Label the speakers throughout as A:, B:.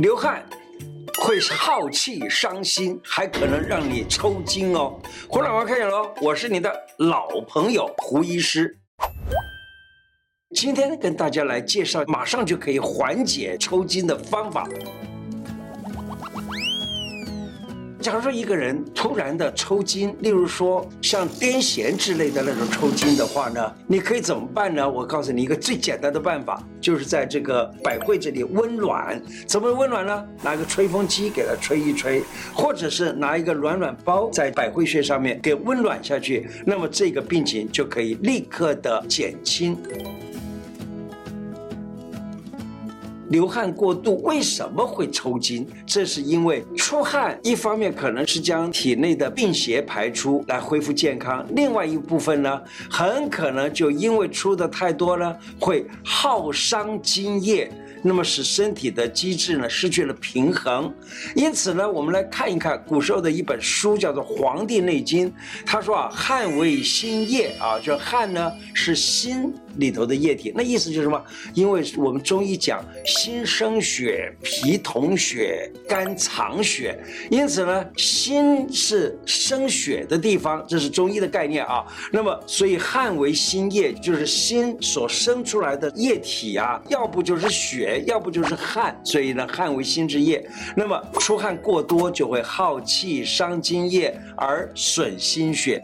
A: 流汗会耗气伤心，还可能让你抽筋哦。胡老王开讲喽，我是你的老朋友胡医师。今天跟大家来介绍，马上就可以缓解抽筋的方法。假如说一个人突然的抽筋，例如说像癫痫之类的那种抽筋的话呢，你可以怎么办呢？我告诉你一个最简单的办法，就是在这个百会这里温暖。怎么温暖呢？拿个吹风机给它吹一吹，或者是拿一个暖暖包在百会穴上面给温暖下去，那么这个病情就可以立刻的减轻。流汗过度为什么会抽筋？这是因为出汗，一方面可能是将体内的病邪排出来恢复健康，另外一部分呢，很可能就因为出的太多了，会耗伤津液。那么使身体的机制呢失去了平衡，因此呢，我们来看一看古时候的一本书，叫做《黄帝内经》。他说啊，汗为心液啊，就汗呢是心里头的液体。那意思就是什么？因为我们中医讲心生血，脾统血，肝藏血，因此呢，心是生血的地方，这是中医的概念啊。那么，所以汗为心液，就是心所生出来的液体啊，要不就是血。要不就是汗，所以呢，汗为心之液。那么出汗过多就会耗气伤津液而损心血。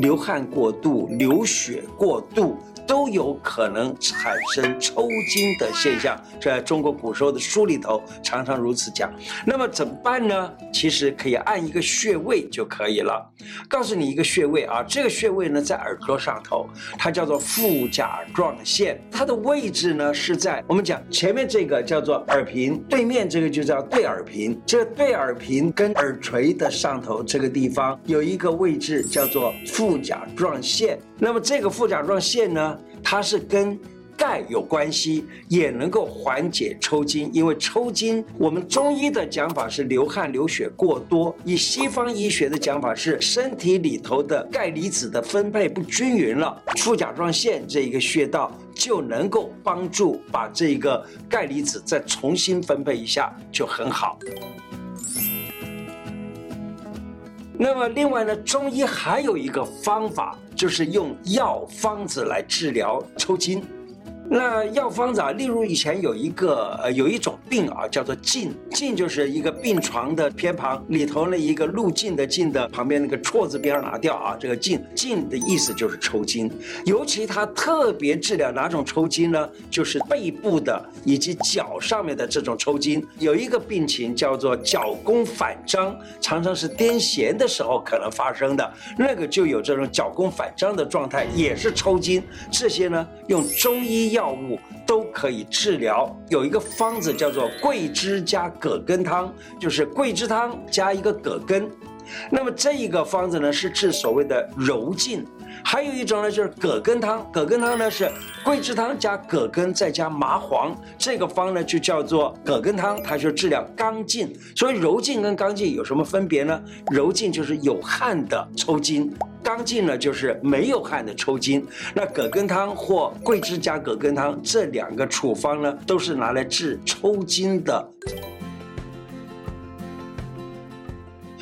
A: 流汗过度、流血过度。都有可能产生抽筋的现象，在中国古时候的书里头常常如此讲。那么怎么办呢？其实可以按一个穴位就可以了。告诉你一个穴位啊，这个穴位呢在耳朵上头，它叫做副甲状腺，它的位置呢是在我们讲前面这个叫做耳屏，对面这个就叫对耳屏。这对耳屏跟耳垂的上头这个地方有一个位置叫做副甲状腺。那么这个副甲状腺呢，它是跟钙有关系，也能够缓解抽筋。因为抽筋，我们中医的讲法是流汗流血过多，以西方医学的讲法是身体里头的钙离子的分配不均匀了。腹甲状腺这一个穴道就能够帮助把这个钙离子再重新分配一下，就很好。那么另外呢，中医还有一个方法，就是用药方子来治疗抽筋。那药方子啊，例如以前有一个呃有一种病啊，叫做镜，镜就是一个病床的偏旁里头那一个路径的径的旁边那个错字边拿掉啊，这个镜，镜的意思就是抽筋，尤其它特别治疗哪种抽筋呢？就是背部的以及脚上面的这种抽筋。有一个病情叫做脚弓反张，常常是癫痫的时候可能发生的，那个就有这种脚弓反张的状态，也是抽筋。这些呢，用中医药。药物都可以治疗，有一个方子叫做桂枝加葛根汤，就是桂枝汤加一个葛根。那么这一个方子呢，是治所谓的柔劲。还有一种呢，就是葛根汤。葛根汤呢是桂枝汤加葛根再加麻黄，这个方呢就叫做葛根汤，它就治疗刚劲。所以柔劲跟刚劲有什么分别呢？柔劲就是有汗的抽筋，刚劲呢就是没有汗的抽筋。那葛根汤或桂枝加葛根汤这两个处方呢，都是拿来治抽筋的。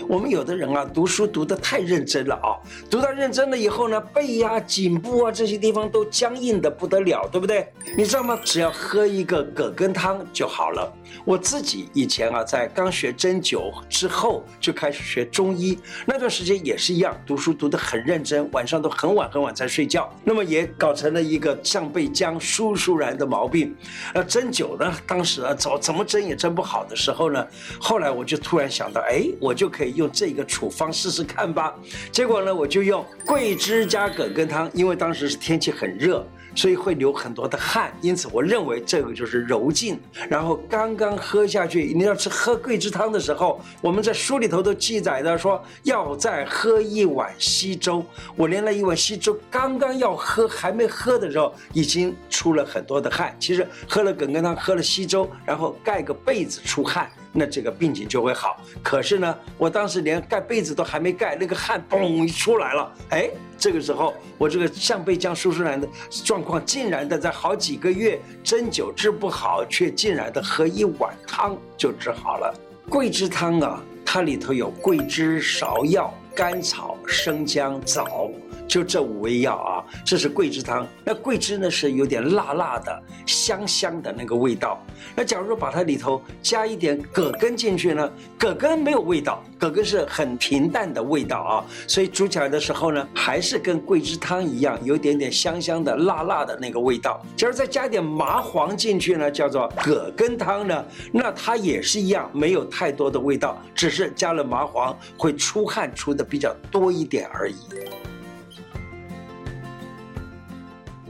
A: 我们有的人啊，读书读得太认真了啊，读到认真了以后呢，背呀、颈部啊这些地方都僵硬的不得了，对不对？你知道吗？只要喝一个葛根汤就好了。我自己以前啊，在刚学针灸之后就开始学中医，那段时间也是一样，读书读得很认真，晚上都很晚很晚才睡觉，那么也搞成了一个上背僵、舒舒然的毛病。那，针灸呢，当时啊，怎怎么针也针不好的时候呢，后来我就突然想到，哎，我就可以。用这个处方试试看吧。结果呢，我就用桂枝加葛根汤，因为当时是天气很热，所以会流很多的汗，因此我认为这个就是柔劲。然后刚刚喝下去，你要吃喝桂枝汤的时候，我们在书里头都记载的说，要再喝一碗稀粥。我连了一碗稀粥，刚刚要喝还没喝的时候，已经出了很多的汗。其实喝了葛根汤，喝了稀粥，然后盖个被子出汗。那这个病情就会好。可是呢，我当时连盖被子都还没盖，那个汗嘣一出来了，哎，这个时候我这个象鼻浆输出难的状况，竟然的在好几个月针灸治不好，却竟然的喝一碗汤就治好了。桂枝汤啊，它里头有桂枝、芍药、甘草、生姜、枣。就这五味药啊，这是桂枝汤。那桂枝呢，是有点辣辣的、香香的那个味道。那假如说把它里头加一点葛根进去呢，葛根没有味道，葛根是很平淡的味道啊。所以煮起来的时候呢，还是跟桂枝汤一样，有点点香香的、辣辣的那个味道。假如再加一点麻黄进去呢，叫做葛根汤呢，那它也是一样，没有太多的味道，只是加了麻黄会出汗出的比较多一点而已。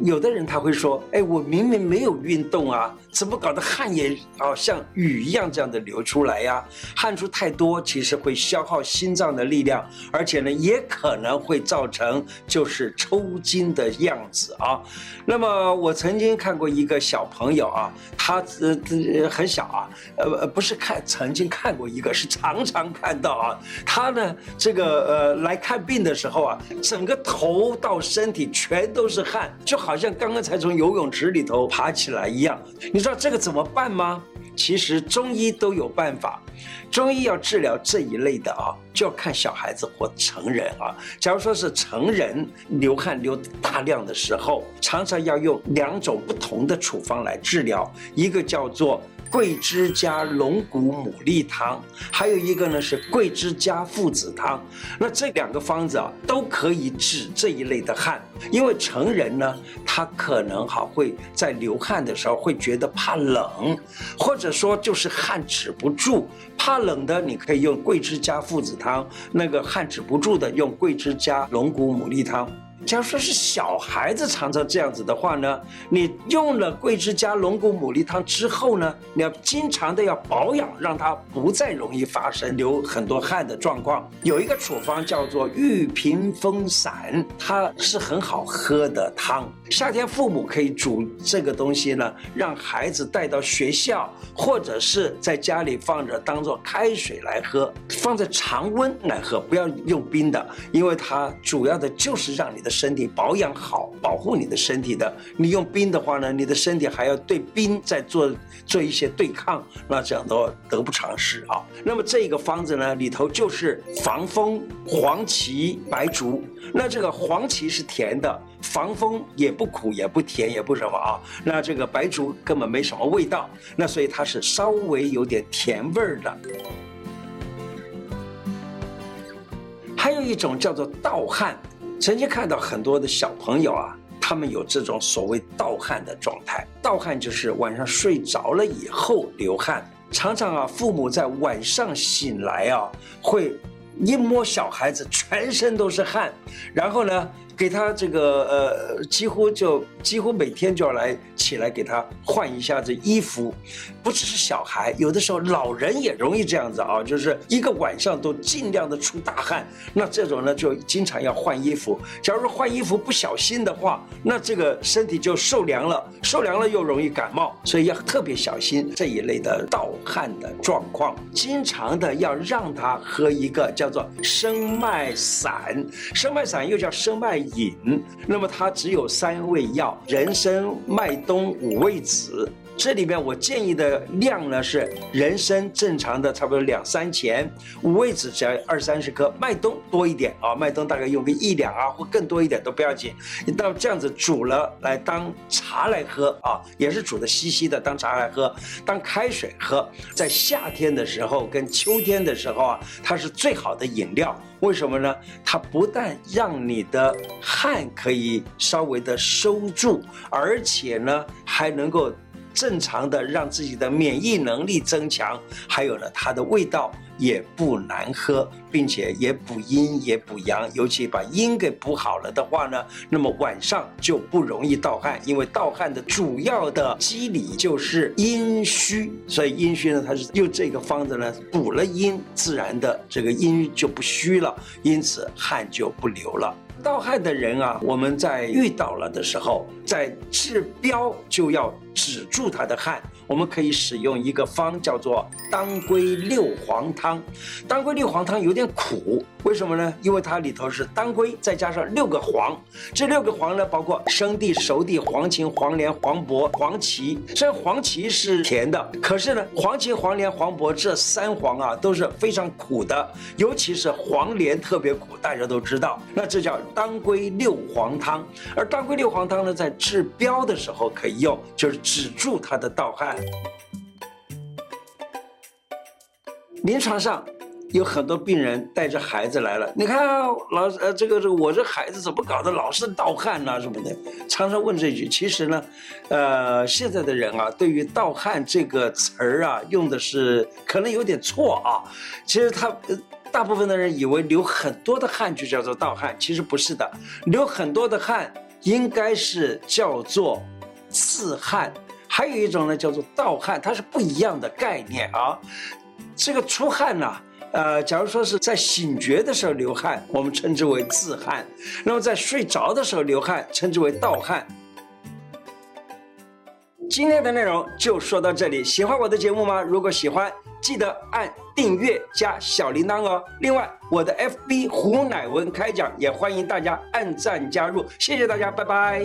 A: 有的人他会说：“哎，我明明没有运动啊。”怎么搞得汗也啊像雨一样这样的流出来呀？汗出太多，其实会消耗心脏的力量，而且呢，也可能会造成就是抽筋的样子啊。那么我曾经看过一个小朋友啊，他呃呃很小啊，呃不是看曾经看过一个，是常常看到啊。他呢这个呃来看病的时候啊，整个头到身体全都是汗，就好像刚刚才从游泳池里头爬起来一样。你知道这个怎么办吗？其实中医都有办法。中医要治疗这一类的啊，就要看小孩子或成人啊。假如说是成人流汗流大量的时候，常常要用两种不同的处方来治疗，一个叫做。桂枝加龙骨牡蛎汤，还有一个呢是桂枝加附子汤。那这两个方子啊，都可以止这一类的汗。因为成人呢，他可能哈会在流汗的时候会觉得怕冷，或者说就是汗止不住。怕冷的，你可以用桂枝加附子汤；那个汗止不住的，用桂枝加龙骨牡蛎汤。假如说是小孩子常常这样子的话呢，你用了桂枝加龙骨牡蛎汤之后呢，你要经常的要保养，让它不再容易发生流很多汗的状况。有一个处方叫做玉屏风散，它是很好喝的汤。夏天父母可以煮这个东西呢，让孩子带到学校，或者是在家里放着当做开水来喝，放在常温来喝，不要用冰的，因为它主要的就是让你的。身体保养好，保护你的身体的。你用冰的话呢，你的身体还要对冰在做做一些对抗，那这样都得不偿失啊。那么这个方子呢，里头就是防风、黄芪、白术。那这个黄芪是甜的，防风也不苦也不甜也不什么啊。那这个白术根本没什么味道，那所以它是稍微有点甜味儿的。还有一种叫做盗汗。曾经看到很多的小朋友啊，他们有这种所谓盗汗的状态。盗汗就是晚上睡着了以后流汗，常常啊，父母在晚上醒来啊，会一摸小孩子全身都是汗，然后呢，给他这个呃，几乎就几乎每天就要来起来给他换一下子衣服，不只是小孩，有的时候老人也容易这样子啊，就是一个晚上都尽量的出大汗，那这种呢就经常要换衣服。假如换衣服不小心的话，那这个身体就受凉了，受凉了又容易感冒，所以要特别小心这一类的盗汗的状况。经常的要让他喝一个叫做生脉散，生脉散又叫生脉饮，那么它只有三味药：人参、麦冬、五味子。这里面我建议的量呢是人参正常的差不多两三钱，五味子只要二三十颗，麦冬多一点啊，麦冬大概用个一两啊或更多一点都不要紧。你到这样子煮了来当茶来喝啊，也是煮的稀稀的当茶来喝，当开水喝。在夏天的时候跟秋天的时候啊，它是最好的饮料。为什么呢？它不但让你的汗可以稍微的收住，而且呢还能够。正常的让自己的免疫能力增强，还有呢，它的味道也不难喝，并且也补阴也补阳，尤其把阴给补好了的话呢，那么晚上就不容易盗汗，因为盗汗的主要的机理就是阴虚，所以阴虚呢，它是用这个方子呢补了阴，自然的这个阴就不虚了，因此汗就不流了。盗汗的人啊，我们在遇到了的时候，在治标就要止住他的汗。我们可以使用一个方，叫做当归六黄汤。当归六黄汤有点苦，为什么呢？因为它里头是当归，再加上六个黄。这六个黄呢，包括生地、熟地、黄芩、黄连、黄柏、黄芪。虽然黄芪是甜的，可是呢，黄芪、黄连、黄柏这三黄啊都是非常苦的，尤其是黄连特别苦，大家都知道。那这叫当归六黄汤。而当归六黄汤呢，在治标的时候可以用，就是止住它的盗汗。临床上有很多病人带着孩子来了，你看老呃，这个这个我这孩子怎么搞的，老是盗汗呐什么的，常常问这句。其实呢，呃，现在的人啊，对于盗汗这个词儿啊，用的是可能有点错啊。其实他大部分的人以为流很多的汗就叫做盗汗，其实不是的，流很多的汗应该是叫做刺汗。还有一种呢，叫做盗汗，它是不一样的概念啊。这个出汗呢，呃，假如说是在醒觉的时候流汗，我们称之为自汗；那么在睡着的时候流汗，称之为盗汗。今天的内容就说到这里，喜欢我的节目吗？如果喜欢，记得按订阅加小铃铛哦。另外，我的 FB 胡乃文开讲也欢迎大家按赞加入，谢谢大家，拜拜。